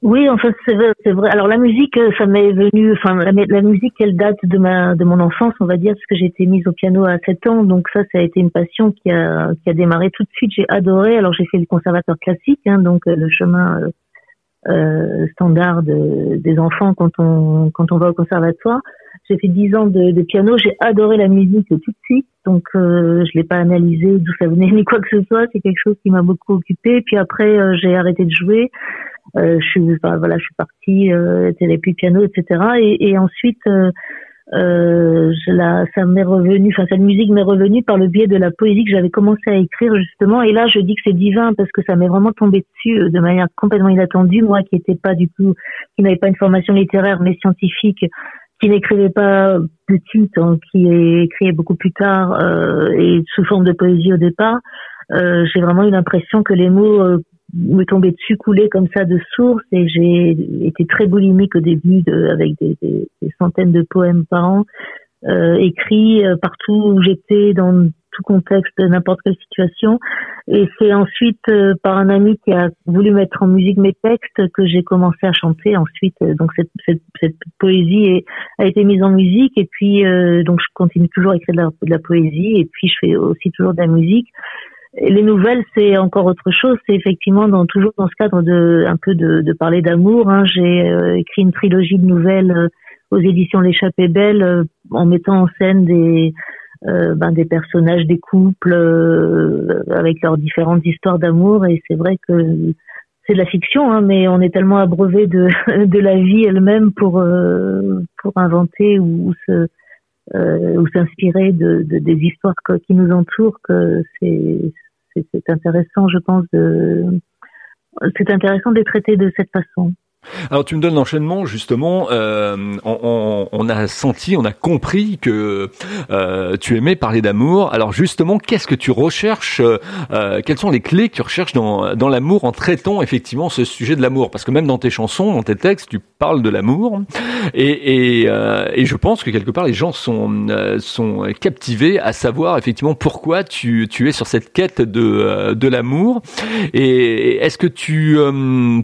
oui, en fait, c'est vrai. Alors la musique, euh, ça m'est venu. Enfin, la, musique, elle date de ma de mon enfance, on va dire, parce que j'ai été mise au piano à 7 ans. Donc ça, ça a été une passion qui a qui a démarré tout de suite. J'ai adoré. Alors j'ai fait le conservateur classique, hein, donc le chemin euh, standard des enfants quand on quand on va au conservatoire. J'ai fait dix ans de, de piano, j'ai adoré la musique tout de suite, donc euh, je l'ai pas analysé d'où ça venait ni quoi que ce soit. C'est quelque chose qui m'a beaucoup occupé. Puis après, euh, j'ai arrêté de jouer. Euh, je suis voilà, je suis partie euh, piano, etc. Et, et ensuite euh, la, ça m'est revenu, enfin cette musique m'est revenue par le biais de la poésie que j'avais commencé à écrire justement. Et là, je dis que c'est divin parce que ça m'est vraiment tombé dessus euh, de manière complètement inattendue. Moi, qui n'étais pas du tout, qui n'avais pas une formation littéraire mais scientifique, qui n'écrivait pas de titre, hein, qui écrit beaucoup plus tard euh, et sous forme de poésie au départ. Euh, j'ai vraiment eu l'impression que les mots euh, me tombaient dessus, coulaient comme ça de source, et j'ai été très boulimique au début, de, avec des, des, centaines de poèmes par an, euh, écrits euh, partout où j'étais, dans tout contexte, n'importe quelle situation. Et c'est ensuite euh, par un ami qui a voulu mettre en musique mes textes que j'ai commencé à chanter. Ensuite, donc cette, cette, cette poésie a été mise en musique, et puis donc je continue toujours à écrire de la, de la poésie, et puis je fais aussi toujours de la musique les nouvelles, c'est encore autre chose. C'est effectivement dans, toujours dans ce cadre de un peu de, de parler d'amour. Hein. J'ai euh, écrit une trilogie de nouvelles euh, aux éditions L'échappée belle euh, en mettant en scène des ben, des personnages, des couples avec leurs différentes histoires d'amour. Et c'est vrai que c'est de la fiction, hein, mais on est tellement abreuvé de de la vie elle-même pour pour inventer ou, se ou s'inspirer de, de, des histoires qui nous entourent que c'est c'est intéressant, je pense, de c'est intéressant de les traiter de cette façon. Alors tu me donnes l'enchaînement justement. Euh, on, on, a senti, on a compris que euh, tu aimais parler d'amour. Alors justement, qu'est-ce que tu recherches euh, Quelles sont les clés que tu recherches dans, dans l'amour en traitant effectivement ce sujet de l'amour? Parce que même dans tes chansons, dans tes textes, tu parles de l'amour. Et, et, euh, et, je pense que quelque part les gens sont euh, sont captivés à savoir effectivement pourquoi tu, tu es sur cette quête de euh, de l'amour. Et est-ce que tu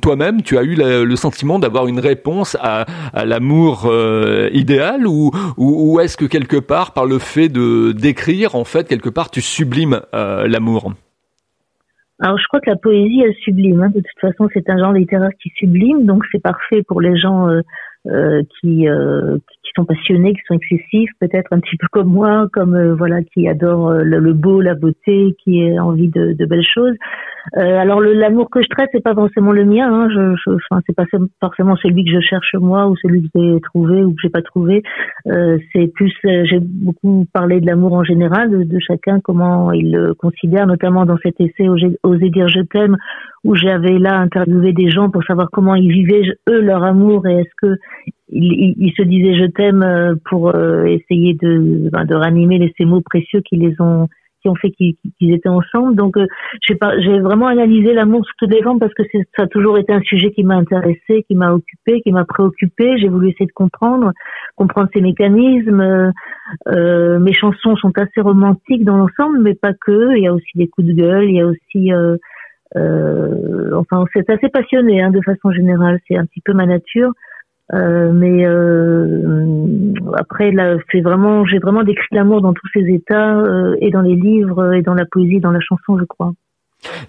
toi-même tu as eu le sentiment d'avoir une réponse à, l'amour idéal ou ou, est-ce que quelque part par le fait de d'écrire en fait quelque part tu sublimes l'amour? Alors je crois que la poésie elle sublime. Hein. De toute façon, c'est un genre littéraire qui sublime, donc c'est parfait pour les gens euh, euh, euh, qui sont passionnés, qui sont excessifs, peut-être un petit peu comme moi, comme euh, voilà, qui adorent euh, le, beau, la beauté, qui a envie de, de belles choses. Euh, alors l'amour que je traite, c'est pas forcément le mien. Hein, je, je, enfin, c'est pas forcément celui que je cherche moi ou celui que j'ai trouvé ou que j'ai pas trouvé. c'est plus, j'ai beaucoup parlé de l'amour en général, de, de, chacun comment il le considère, notamment dans cet essai Oser dire je t'aime où j'avais là interviewé des gens pour savoir comment ils vivaient eux leur amour et est-ce que ils, se disaient je t'aime euh, pour euh, essayer de, ben, de ranimer les, ces mots précieux qui les ont qui ont fait qu'ils étaient ensemble. Donc euh, j'ai j'ai vraiment analysé l'amour sous toutes les formes parce que ça a toujours été un sujet qui m'a intéressé, qui m'a occupé, qui m'a préoccupé. J'ai voulu essayer de comprendre, comprendre ces mécanismes. Euh, mes chansons sont assez romantiques dans l'ensemble, mais pas que. Il y a aussi des coups de gueule, il y a aussi euh, enfin, c'est assez passionné hein, de façon générale. C'est un petit peu ma nature. Euh, mais euh, après, là, c'est vraiment, j'ai vraiment décrit l'amour dans tous ses états, euh, et dans les livres, et dans la poésie, dans la chanson, je crois.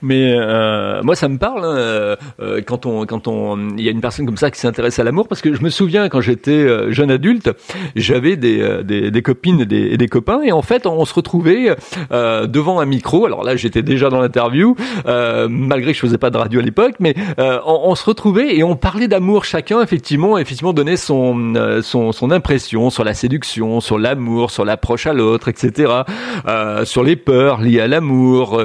Mais euh, moi, ça me parle hein, euh, euh, quand on quand on il y a une personne comme ça qui s'intéresse à l'amour parce que je me souviens quand j'étais euh, jeune adulte, j'avais des, des, des copines et des, des, copains et en fait on se retrouvait euh, devant un micro. Alors là, j'étais déjà dans l'interview malgré que je faisais pas de radio à l'époque, mais on, on, se retrouvait et on parlait d'amour chacun effectivement effectivement donnait son son son impression sur la séduction, sur l'amour, sur l'approche à l'autre, etc. sur les peurs liées à l'amour,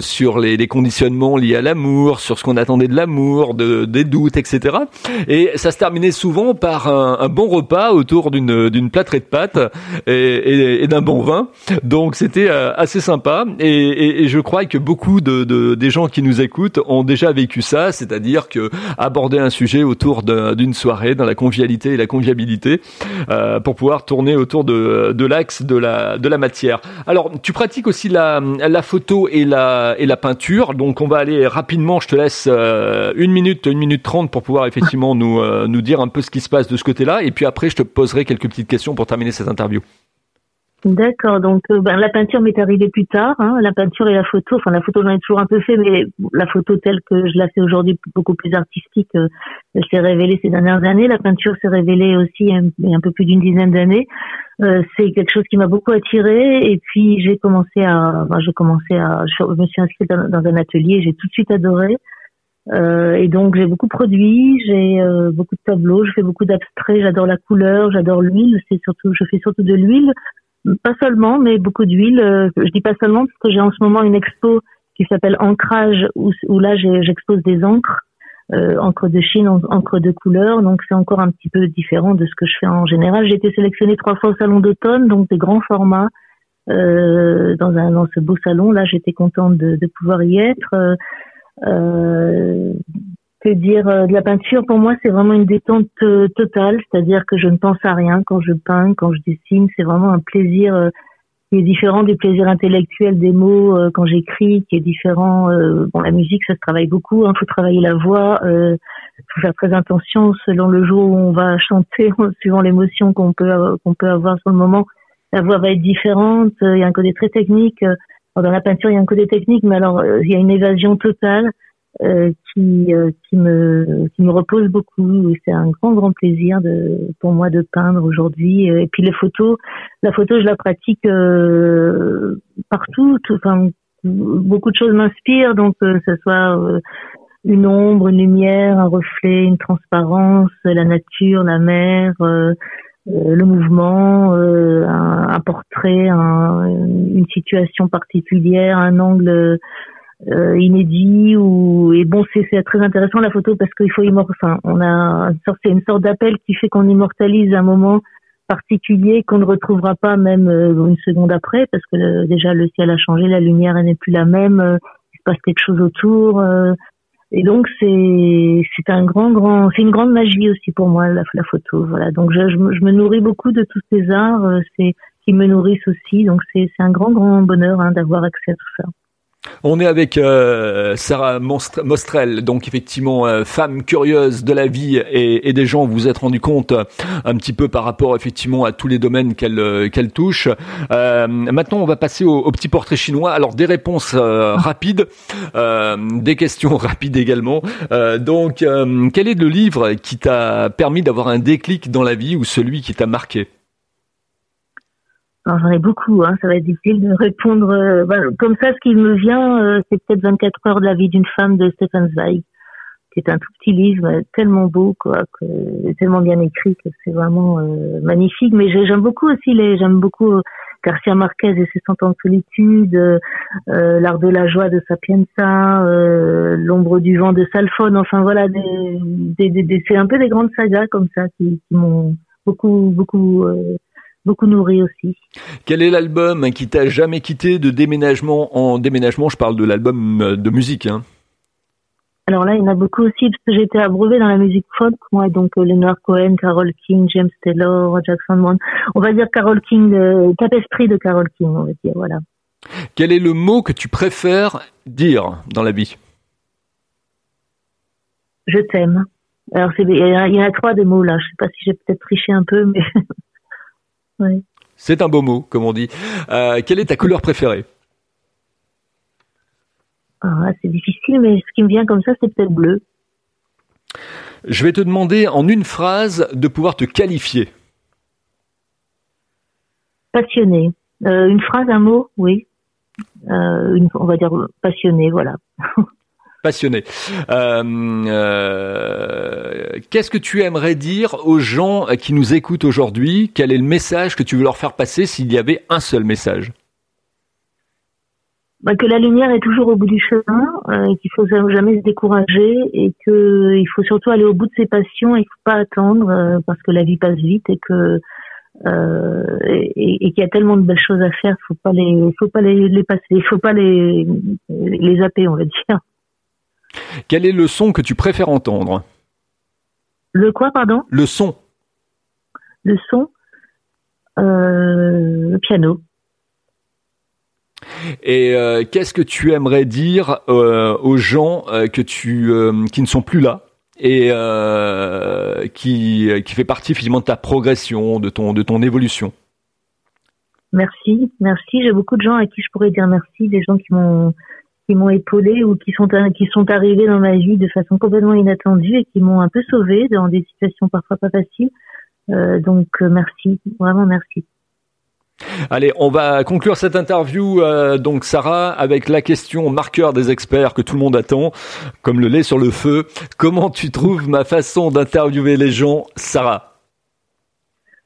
sur les les, conditionnements liés à l'amour, sur ce qu'on attendait de l'amour, de, des doutes, etc. Et ça se terminait souvent par un, bon repas autour d'une d'une plâtrée de pâtes et, d'un bon vin. Donc c'était euh, assez sympa. Et, je crois que beaucoup de, des gens qui nous écoutent ont déjà vécu ça, c'est-à-dire que aborder un sujet autour d'une soirée, dans la convivialité et la convivialité, euh, pour pouvoir tourner autour de, de l'axe de la de la matière. Alors tu pratiques aussi la, la photo et la et la donc on va aller rapidement, je te laisse euh, une minute, une minute trente pour pouvoir effectivement nous, euh, nous dire un peu ce qui se passe de ce côté-là. Et puis après, je te poserai quelques petites questions pour terminer cette interview. D'accord, donc euh, ben, la peinture m'est arrivée plus tard, hein, la peinture et la photo, enfin la photo j'en ai toujours un peu fait, mais la photo telle que je la fais aujourd'hui beaucoup plus artistique, elle s'est révélée ces dernières années, la peinture s'est révélée aussi a un peu plus d'une dizaine d'années. Euh, c'est quelque chose qui m'a beaucoup attiré et puis j'ai commencé à, j'ai commencé à, je me suis inscrite dans, un atelier, j'ai tout de suite adoré. Euh, et donc j'ai beaucoup produit, j'ai euh, beaucoup de tableaux, je fais beaucoup d'abstraits, j'adore la couleur, j'adore l'huile, c'est surtout, je fais surtout de l'huile, pas seulement, mais beaucoup d'huile. Euh, je dis pas seulement parce que j'ai en ce moment une expo qui s'appelle Ancrage où, où là j'expose des encres, euh, de Chine, encre de couleur, donc c'est encore un petit peu différent de ce que je fais en général. J'ai été sélectionnée trois fois au salon d'automne, donc des grands formats. Euh, dans, un, dans ce beau salon là j'étais contente de, de pouvoir y être euh, que dire euh, de la peinture pour moi c'est vraiment une détente euh, totale. C'est-à-dire que je ne pense à rien quand je peins quand je dessine. C'est vraiment un plaisir qui est différent du plaisir intellectuel des mots quand j'écris qui est différent bon la musique ça se travaille beaucoup hein, faut travailler la voix euh, faut faire très attention selon le jour où on va chanter suivant l'émotion qu'on peut qu'on peut avoir sur le moment. La voix va être différente il y a un côté très technique dans la peinture, il y a un côté technique, mais alors euh, il y a une évasion totale euh, qui euh, qui me qui me repose beaucoup. C'est un grand grand plaisir de pour moi de peindre aujourd'hui. Et puis les photos, la photo, je la pratique partout. enfin, beaucoup de choses m'inspirent, donc que ce soit une ombre, une lumière, un reflet, une transparence, la nature, la mer. Euh, le mouvement, euh, un, portrait, une situation particulière, un angle euh, inédit ou et bon c'est très intéressant la photo parce qu'il faut enfin on a c'est une sorte d'appel qui fait qu'on immortalise un moment particulier qu'on ne retrouvera pas même une seconde après parce que déjà le ciel a changé la lumière n'est plus la même il se passe quelque chose autour et donc c'est c'est un grand grand c'est une grande magie aussi pour moi la, photo voilà donc je, je, me nourris beaucoup de tous ces arts euh, c'est qui me nourrissent aussi donc c'est c'est un grand grand bonheur hein, d'avoir accès à tout ça. On est avec euh, Sarah Mostrel, donc effectivement euh, femme curieuse de la vie et, des gens. Vous êtes rendu compte euh, un petit peu par rapport effectivement à tous les domaines qu'elle qu'elle touche. maintenant, on va passer au, petit portrait chinois. Alors des réponses rapides, des questions rapides également. donc, quel est le livre qui t'a permis d'avoir un déclic dans la vie ou celui qui t'a marqué? J'en ai beaucoup, hein, ça va être difficile de répondre. Euh, comme ça, ce qui me vient, euh, c'est peut-être 24 heures de la vie d'une femme de Stefan Zweig, qui est un tout petit livre tellement beau, quoi, que, tellement bien écrit que c'est vraiment euh, magnifique. Mais j'aime beaucoup aussi les, j'aime beaucoup Garcia Marquez et ses cent ans de solitude, l'art de la joie de Sapienza, l'ombre du vent de Salfone. Enfin voilà, des, des, des, c'est un peu des grandes sagas comme ça qui, qui m'ont beaucoup beaucoup beaucoup nourri aussi. Quel est l'album qui t'a jamais quitté de déménagement en déménagement? Je parle de l'album euh, de musique. Hein. Alors là, il y en a beaucoup aussi parce que j'étais abreuvée dans la musique folk, moi, donc euh, Leonard Cohen, Carol King, James Taylor, Jackson Brown. On va dire Carol King, euh, tapestry de Carol King, on va dire, voilà. Quel est le mot que tu préfères dire dans la vie? Je t'aime. Alors, il y, en a trois de mots là. Je sais pas si j'ai peut-être triché un peu, mais C'est un beau mot, comme on dit. Euh, quelle est ta couleur préférée? Ah, C'est difficile, mais ce qui me vient comme ça, c'est peut-être bleu. Je vais te demander en une phrase de pouvoir te qualifier. Passionné. Euh, une phrase, un mot, oui. Euh, on va dire passionné, voilà. passionné. Euh, euh, qu'est-ce que tu aimerais dire aux gens qui nous écoutent aujourd'hui? Quel est le message que tu veux leur faire passer s'il y avait un seul message? Bah, que la lumière est toujours au bout du chemin, euh, qu'il faut jamais se décourager et que il faut surtout aller au bout de ses passions. Il faut pas attendre euh, parce que la vie passe vite et que et, et qu'il y a tellement de belles choses à faire. Faut pas les, faut pas les, les passer, faut pas les les zapper, on va dire. Quel est le son que tu préfères entendre? Le quoi, pardon? Le son. Le son euh, Le piano. Et euh, qu'est-ce que tu aimerais dire euh, aux gens que tu qui ne sont plus là et qui qui fait partie finalement de ta progression, de ton de ton évolution? Merci, merci. J'ai beaucoup de gens à qui je pourrais dire merci, des gens qui m'ont qui m'ont épaulé ou qui sont qui sont arrivés dans ma vie de façon complètement inattendue et qui m'ont un peu sauvée dans des situations parfois pas faciles. Euh, donc euh, merci, vraiment merci. Allez, on va conclure cette interview, euh, donc Sarah, avec la question marqueur des experts que tout le monde attend, comme le lait sur le feu. Comment tu trouves ma façon d'interviewer les gens, Sarah?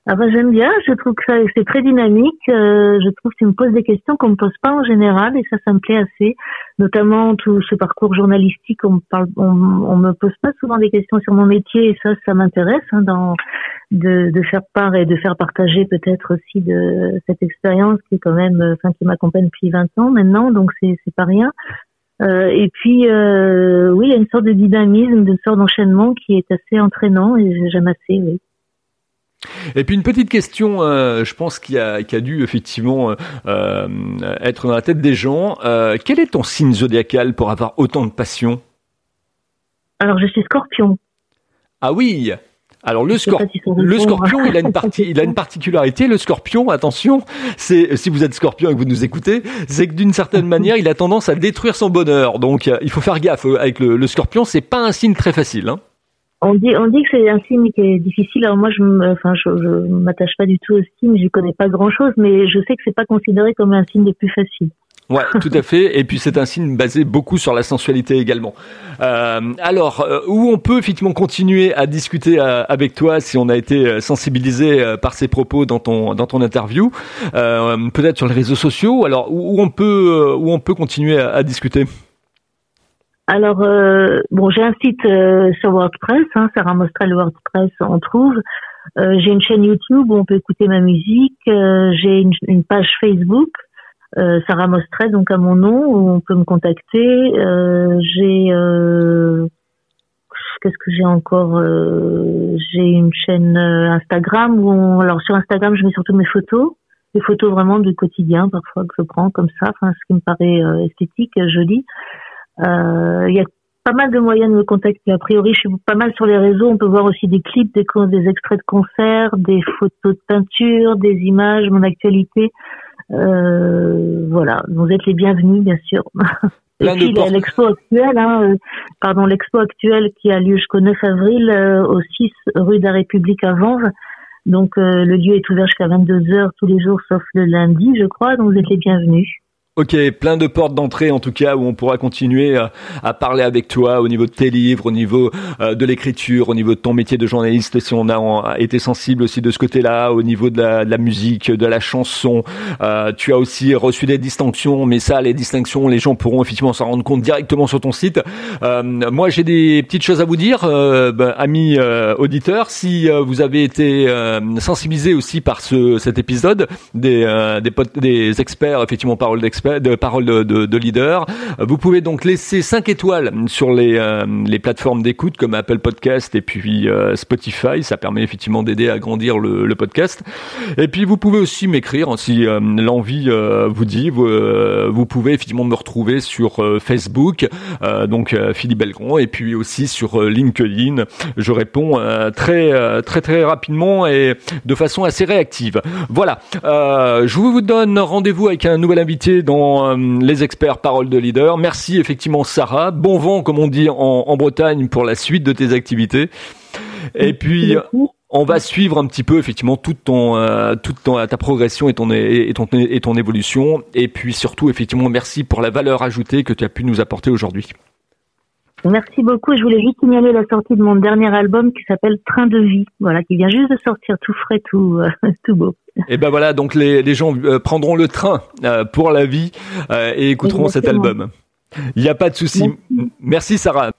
Ah bah, j'aime bien, je trouve que c'est très dynamique. Euh, je trouve que tu me poses des questions qu'on me pose pas en général et ça, ça me plaît assez. Notamment tout ce parcours journalistique, on me parle, on, on me pose pas souvent des questions sur mon métier et ça, ça m'intéresse hein, dans de, de, faire part et de faire partager peut-être aussi de cette expérience qui est quand même, enfin qui m'accompagne depuis 20 ans maintenant, donc c'est c'est pas rien. Euh, et puis euh, oui, il y a une sorte de dynamisme, une sorte d'enchaînement qui est assez entraînant et j'aime assez. Oui. Et puis une petite question, euh, je pense qu'il a, a, dû effectivement euh, être dans la tête des gens. Euh, quel est ton signe zodiacal pour avoir autant de passion? Alors je suis Scorpion. Ah oui. Alors le, le scorpion, il a une partie, il a une particularité. Le scorpion, attention, c'est si vous êtes scorpion et que vous nous écoutez, c'est que d'une certaine manière, il a tendance à détruire son bonheur. Donc il faut faire gaffe avec le, le scorpion. C'est pas un signe très facile. Hein. On dit, on dit que c'est un signe qui est difficile. Alors moi, je, enfin, je, je m'attache pas du tout au signe. Je connais pas grand chose, mais je sais que c'est pas considéré comme un signe des plus faciles. Ouais, tout à fait. Et puis c'est un signe basé beaucoup sur la sensualité également. Euh, alors, euh, où on peut effectivement continuer à discuter euh, avec toi si on a été euh, sensibilisé par ces propos dans ton dans ton interview, peut-être sur les réseaux sociaux. Alors où, on peut où on peut continuer à, à discuter? Alors, euh, bon, j'ai un site euh, sur WordPress, hein, Sarah Mostrel WordPress, on trouve. Euh, j'ai une chaîne YouTube où on peut écouter ma musique. j'ai une, une, page Facebook, Sarah Mostrel, donc à mon nom, où on peut me contacter. j'ai qu'est-ce que j'ai encore J'ai une chaîne Instagram où, on, alors sur Instagram, je mets surtout mes photos, des photos vraiment du quotidien parfois que je prends comme ça, enfin ce qui me paraît esthétique, joli. Euh, il y a pas mal de moyens de me contacter. A priori, je suis pas mal sur les réseaux. On peut voir aussi des clips, des, des extraits de concerts, des photos de peinture, des images, mon actualité. Euh, voilà, vous êtes les bienvenus, bien sûr. Et puis l'expo actuelle, hein, euh, pardon, l'expo actuelle qui a lieu jusqu'au 9 avril euh, au 6 rue de la République à Vanves. Donc le lieu est ouvert jusqu'à 22 heures tous les jours, sauf le lundi, je crois. Donc vous êtes les bienvenus. Ok, plein de portes d'entrée en tout cas où on pourra continuer à, à, parler avec toi au niveau de tes livres, au niveau euh, de l'écriture, au niveau de ton métier de journaliste si on a été sensible aussi de ce côté-là, au niveau de la, musique, de la chanson. Euh, tu as aussi reçu des distinctions, mais ça, les distinctions, les gens pourront effectivement s'en rendre compte directement sur ton site. Euh, moi, j'ai des petites choses à vous dire, euh, ben, amis euh, auditeurs, si vous avez été sensibilisés aussi par ce, cet épisode des, des, des experts, effectivement, paroles d'experts de paroles de, de, de, leader. Vous pouvez donc laisser 5 étoiles sur les, euh, les plateformes d'écoute comme Apple Podcast et puis euh, Spotify. Ça permet effectivement d'aider à grandir le, le, podcast. Et puis vous pouvez aussi m'écrire hein, si euh, l'envie vous dit. Vous, vous, pouvez effectivement me retrouver sur Facebook, donc Philippe Belgrand, et puis aussi sur LinkedIn. Je réponds très très très rapidement et de façon assez réactive. Voilà. je vous donne rendez-vous avec un nouvel invité euh, les experts paroles de leader. Merci effectivement Sarah. Bon vent comme on dit en, Bretagne pour la suite de tes activités. Et puis on va suivre un petit peu effectivement toute ton euh, toute ton, ta progression et ton et ton et ton évolution et puis surtout effectivement merci pour la valeur ajoutée que tu as pu nous apporter aujourd'hui. Merci beaucoup. Je voulais juste signaler la sortie de mon dernier album qui s'appelle Train de vie, voilà, qui vient juste de sortir, tout frais, tout tout beau. Et ben voilà, donc les, les gens euh, prendront le train euh, pour la vie euh, et écouteront cet album. Il n'y a pas de souci. Merci Sarah.